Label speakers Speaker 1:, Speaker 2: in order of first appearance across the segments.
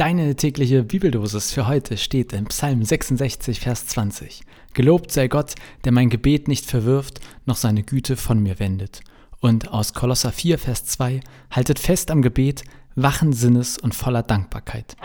Speaker 1: Deine tägliche Bibeldosis für heute steht in Psalm 66, Vers 20. Gelobt sei Gott, der mein Gebet nicht verwirft, noch seine Güte von mir wendet. Und aus Kolosser 4, Vers 2, haltet fest am Gebet, wachen Sinnes und voller Dankbarkeit.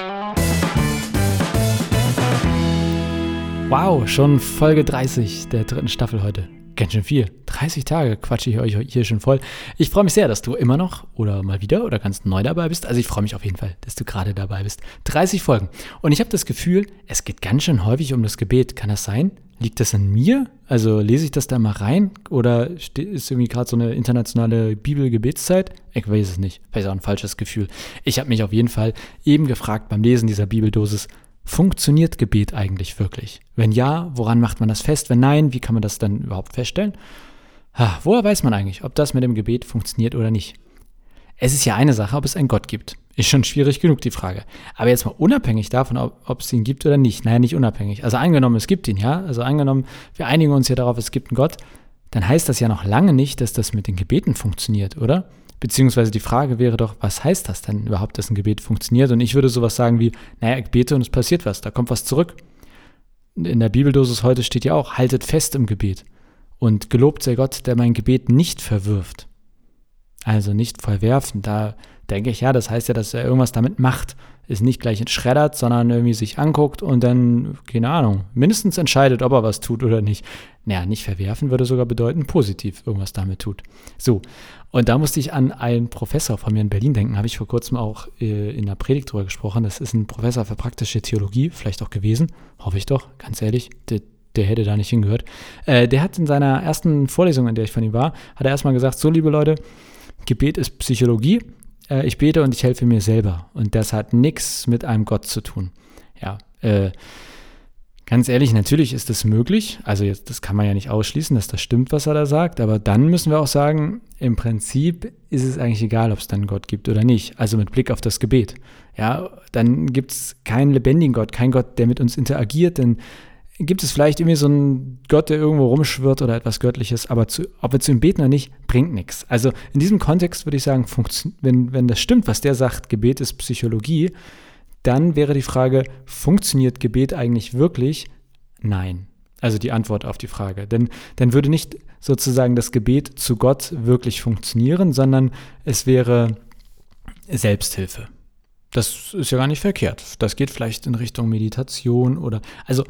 Speaker 1: Wow, schon Folge 30 der dritten Staffel heute. Ganz schön viel. 30 Tage quatsche ich euch hier schon voll. Ich freue mich sehr, dass du immer noch oder mal wieder oder ganz neu dabei bist. Also ich freue mich auf jeden Fall, dass du gerade dabei bist. 30 Folgen. Und ich habe das Gefühl, es geht ganz schön häufig um das Gebet. Kann das sein? Liegt das an mir? Also lese ich das da mal rein? Oder ist irgendwie gerade so eine internationale Bibelgebetszeit? Ich weiß es nicht. Vielleicht auch ein falsches Gefühl. Ich habe mich auf jeden Fall eben gefragt beim Lesen dieser Bibeldosis, Funktioniert Gebet eigentlich wirklich? Wenn ja, woran macht man das fest? Wenn nein, wie kann man das dann überhaupt feststellen? Ha, woher weiß man eigentlich, ob das mit dem Gebet funktioniert oder nicht? Es ist ja eine Sache, ob es einen Gott gibt. Ist schon schwierig genug die Frage. Aber jetzt mal unabhängig davon, ob, ob es ihn gibt oder nicht. Naja, nicht unabhängig. Also angenommen, es gibt ihn, ja. Also angenommen, wir einigen uns ja darauf, es gibt einen Gott. Dann heißt das ja noch lange nicht, dass das mit den Gebeten funktioniert, oder? Beziehungsweise die Frage wäre doch, was heißt das denn überhaupt, dass ein Gebet funktioniert? Und ich würde sowas sagen wie, naja, ich bete und es passiert was, da kommt was zurück. In der Bibeldosis heute steht ja auch, haltet fest im Gebet. Und gelobt sei Gott, der mein Gebet nicht verwirft. Also nicht verwerfen. Da denke ich, ja, das heißt ja, dass er irgendwas damit macht. Ist nicht gleich schreddert, sondern irgendwie sich anguckt und dann, keine Ahnung, mindestens entscheidet, ob er was tut oder nicht. Naja, nicht verwerfen würde sogar bedeuten, positiv irgendwas damit tut. So, und da musste ich an einen Professor von mir in Berlin denken, habe ich vor kurzem auch äh, in der Predigt drüber gesprochen. Das ist ein Professor für praktische Theologie, vielleicht auch gewesen, hoffe ich doch, ganz ehrlich. Der, der hätte da nicht hingehört. Äh, der hat in seiner ersten Vorlesung, in der ich von ihm war, hat er erstmal gesagt, so liebe Leute, Gebet ist Psychologie, äh, ich bete und ich helfe mir selber. Und das hat nichts mit einem Gott zu tun. Ja, äh, Ganz ehrlich, natürlich ist das möglich. Also jetzt, das kann man ja nicht ausschließen, dass das stimmt, was er da sagt. Aber dann müssen wir auch sagen, im Prinzip ist es eigentlich egal, ob es dann Gott gibt oder nicht. Also mit Blick auf das Gebet. Ja, dann gibt es keinen lebendigen Gott, keinen Gott, der mit uns interagiert. Dann gibt es vielleicht irgendwie so einen Gott, der irgendwo rumschwirrt oder etwas Göttliches. Aber zu, ob wir zu ihm beten oder nicht, bringt nichts. Also in diesem Kontext würde ich sagen, wenn, wenn das stimmt, was der sagt, Gebet ist Psychologie, dann wäre die Frage, funktioniert Gebet eigentlich wirklich? Nein. Also die Antwort auf die Frage. Denn dann würde nicht sozusagen das Gebet zu Gott wirklich funktionieren, sondern es wäre Selbsthilfe. Das ist ja gar nicht verkehrt. Das geht vielleicht in Richtung Meditation oder, also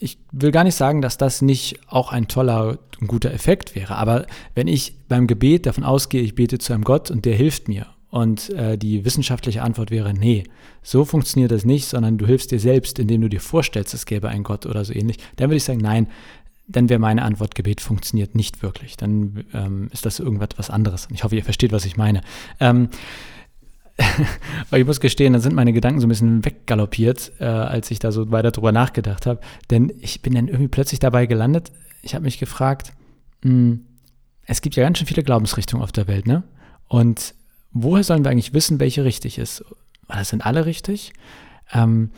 Speaker 1: ich will gar nicht sagen, dass das nicht auch ein toller und guter Effekt wäre, aber wenn ich beim Gebet davon ausgehe, ich bete zu einem Gott und der hilft mir und äh, die wissenschaftliche Antwort wäre, nee, so funktioniert das nicht, sondern du hilfst dir selbst, indem du dir vorstellst, es gäbe einen Gott oder so ähnlich. Dann würde ich sagen, nein, dann wäre meine Antwort, Gebet funktioniert nicht wirklich. Dann ähm, ist das irgendwas anderes. Und ich hoffe, ihr versteht, was ich meine. Ähm, aber ich muss gestehen, dann sind meine Gedanken so ein bisschen weggaloppiert, äh, als ich da so weiter drüber nachgedacht habe. Denn ich bin dann irgendwie plötzlich dabei gelandet. Ich habe mich gefragt, mh, hm, es gibt ja ganz schön viele Glaubensrichtungen auf der Welt, ne? Und woher sollen wir eigentlich wissen, welche richtig ist? Das sind alle richtig? Ähm,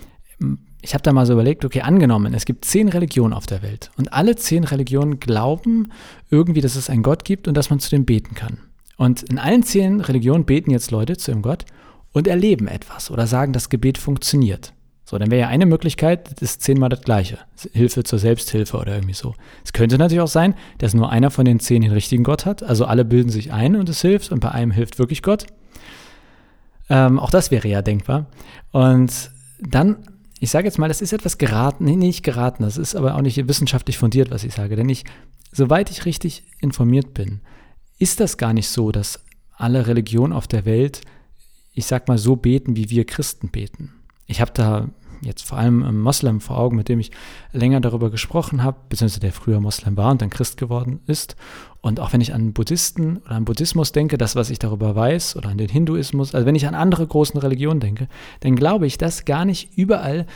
Speaker 1: ich habe da mal so überlegt, okay, angenommen, es gibt zehn Religionen auf der Welt und alle zehn Religionen glauben irgendwie, dass es einen Gott gibt und dass man zu dem beten kann. Und in allen zehn Religionen beten jetzt Leute zu dem Gott und erleben etwas oder sagen, das Gebet funktioniert. So, dann wäre ja eine Möglichkeit, das ist zehnmal das Gleiche. Hilfe zur Selbsthilfe oder irgendwie so. Es könnte natürlich auch sein, dass nur einer von den zehn den richtigen Gott hat. Also alle bilden sich ein und es hilft und bei einem hilft wirklich Gott. Ähm, auch das wäre ja denkbar. Und dann, ich sage jetzt mal, das ist etwas geraten, nee, nicht geraten, das ist aber auch nicht wissenschaftlich fundiert, was ich sage. Denn ich, soweit ich richtig informiert bin, ist das gar nicht so, dass alle Religionen auf der Welt, ich sag mal, so beten, wie wir Christen beten. Ich habe da jetzt vor allem ein Moslem vor Augen, mit dem ich länger darüber gesprochen habe, beziehungsweise der früher Moslem war und dann Christ geworden ist. Und auch wenn ich an Buddhisten oder an Buddhismus denke, das, was ich darüber weiß, oder an den Hinduismus, also wenn ich an andere großen Religionen denke, dann glaube ich, dass gar nicht überall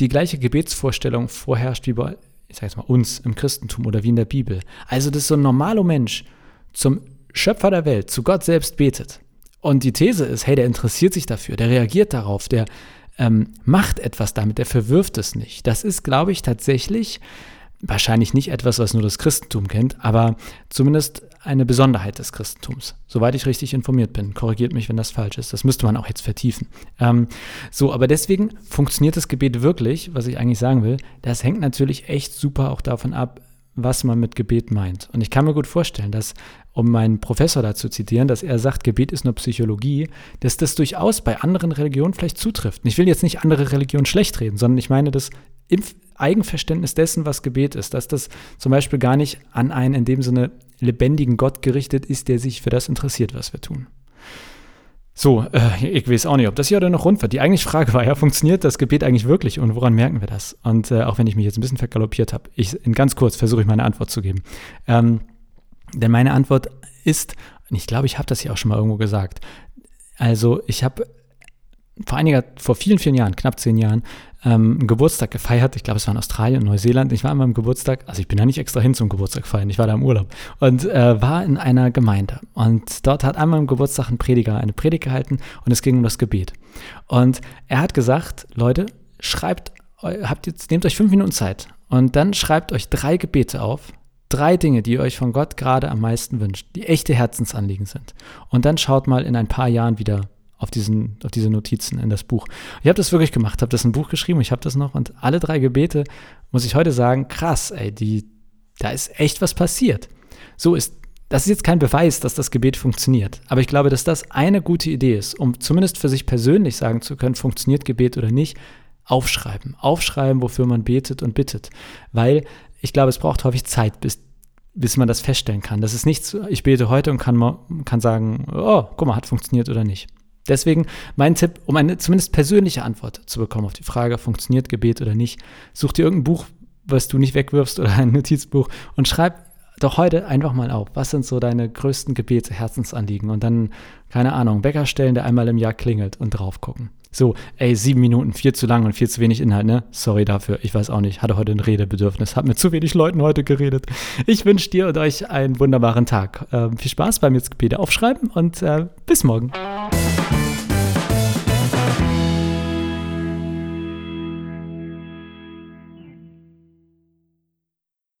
Speaker 1: die gleiche Gebetsvorstellung vorherrscht wie bei, ich sage jetzt mal, uns im Christentum oder wie in der Bibel. Also, dass so ein normaler Mensch zum Schöpfer der Welt, zu Gott selbst betet. Und die These ist, hey, der interessiert sich dafür, der reagiert darauf, der ähm, macht etwas damit, der verwirft es nicht. Das ist, glaube ich, tatsächlich wahrscheinlich nicht etwas, was nur das Christentum kennt, aber zumindest eine Besonderheit des Christentums, soweit ich richtig informiert bin. Korrigiert mich, wenn das falsch ist. Das müsste man auch jetzt vertiefen. Ähm, so, aber deswegen funktioniert das Gebet wirklich, was ich eigentlich sagen will. Das hängt natürlich echt super auch davon ab, was man mit Gebet meint. Und ich kann mir gut vorstellen, dass, um meinen Professor da zu zitieren, dass er sagt, Gebet ist nur Psychologie, dass das durchaus bei anderen Religionen vielleicht zutrifft. Und ich will jetzt nicht andere Religionen schlecht reden, sondern ich meine das im Eigenverständnis dessen, was Gebet ist, dass das zum Beispiel gar nicht an einen in dem Sinne lebendigen Gott gerichtet ist, der sich für das interessiert, was wir tun. So, äh, ich weiß auch nicht, ob das hier oder noch rund wird. Die eigentliche Frage war ja, funktioniert das Gebet eigentlich wirklich und woran merken wir das? Und äh, auch wenn ich mich jetzt ein bisschen vergaloppiert habe, ich in ganz kurz versuche ich meine Antwort zu geben. Ähm, denn meine Antwort ist, und ich glaube, ich habe das hier auch schon mal irgendwo gesagt. Also ich habe vor einiger, vor vielen, vielen Jahren, knapp zehn Jahren, ähm, einen Geburtstag gefeiert. Ich glaube, es war in Australien und Neuseeland. Ich war an meinem Geburtstag, also ich bin ja nicht extra hin zum Geburtstag feiern, ich war da im Urlaub und äh, war in einer Gemeinde. Und dort hat an meinem Geburtstag ein Prediger eine Predigt gehalten und es ging um das Gebet. Und er hat gesagt, Leute, schreibt, habt jetzt, nehmt euch fünf Minuten Zeit und dann schreibt euch drei Gebete auf, drei Dinge, die ihr euch von Gott gerade am meisten wünscht, die echte Herzensanliegen sind. Und dann schaut mal in ein paar Jahren wieder auf, diesen, auf diese Notizen in das Buch. Ich habe das wirklich gemacht, habe das in ein Buch geschrieben, ich habe das noch und alle drei Gebete, muss ich heute sagen, krass, ey, die, da ist echt was passiert. So ist, das ist jetzt kein Beweis, dass das Gebet funktioniert, aber ich glaube, dass das eine gute Idee ist, um zumindest für sich persönlich sagen zu können, funktioniert Gebet oder nicht, aufschreiben. Aufschreiben, wofür man betet und bittet. Weil ich glaube, es braucht häufig Zeit, bis bis man das feststellen kann. Das ist nichts, ich bete heute und kann, kann sagen, oh, guck mal, hat funktioniert oder nicht. Deswegen mein Tipp, um eine zumindest persönliche Antwort zu bekommen auf die Frage, funktioniert Gebet oder nicht, such dir irgendein Buch, was du nicht wegwirfst oder ein Notizbuch und schreib doch heute einfach mal auf, was sind so deine größten Gebete, Herzensanliegen und dann, keine Ahnung, Bäcker stellen, der einmal im Jahr klingelt und drauf gucken. So, ey, sieben Minuten, viel zu lang und viel zu wenig Inhalt, ne? Sorry dafür, ich weiß auch nicht, hatte heute ein Redebedürfnis, hat mit zu wenig Leuten heute geredet. Ich wünsche dir und euch einen wunderbaren Tag. Ähm, viel Spaß beim jetzt Gebete aufschreiben und äh, bis morgen.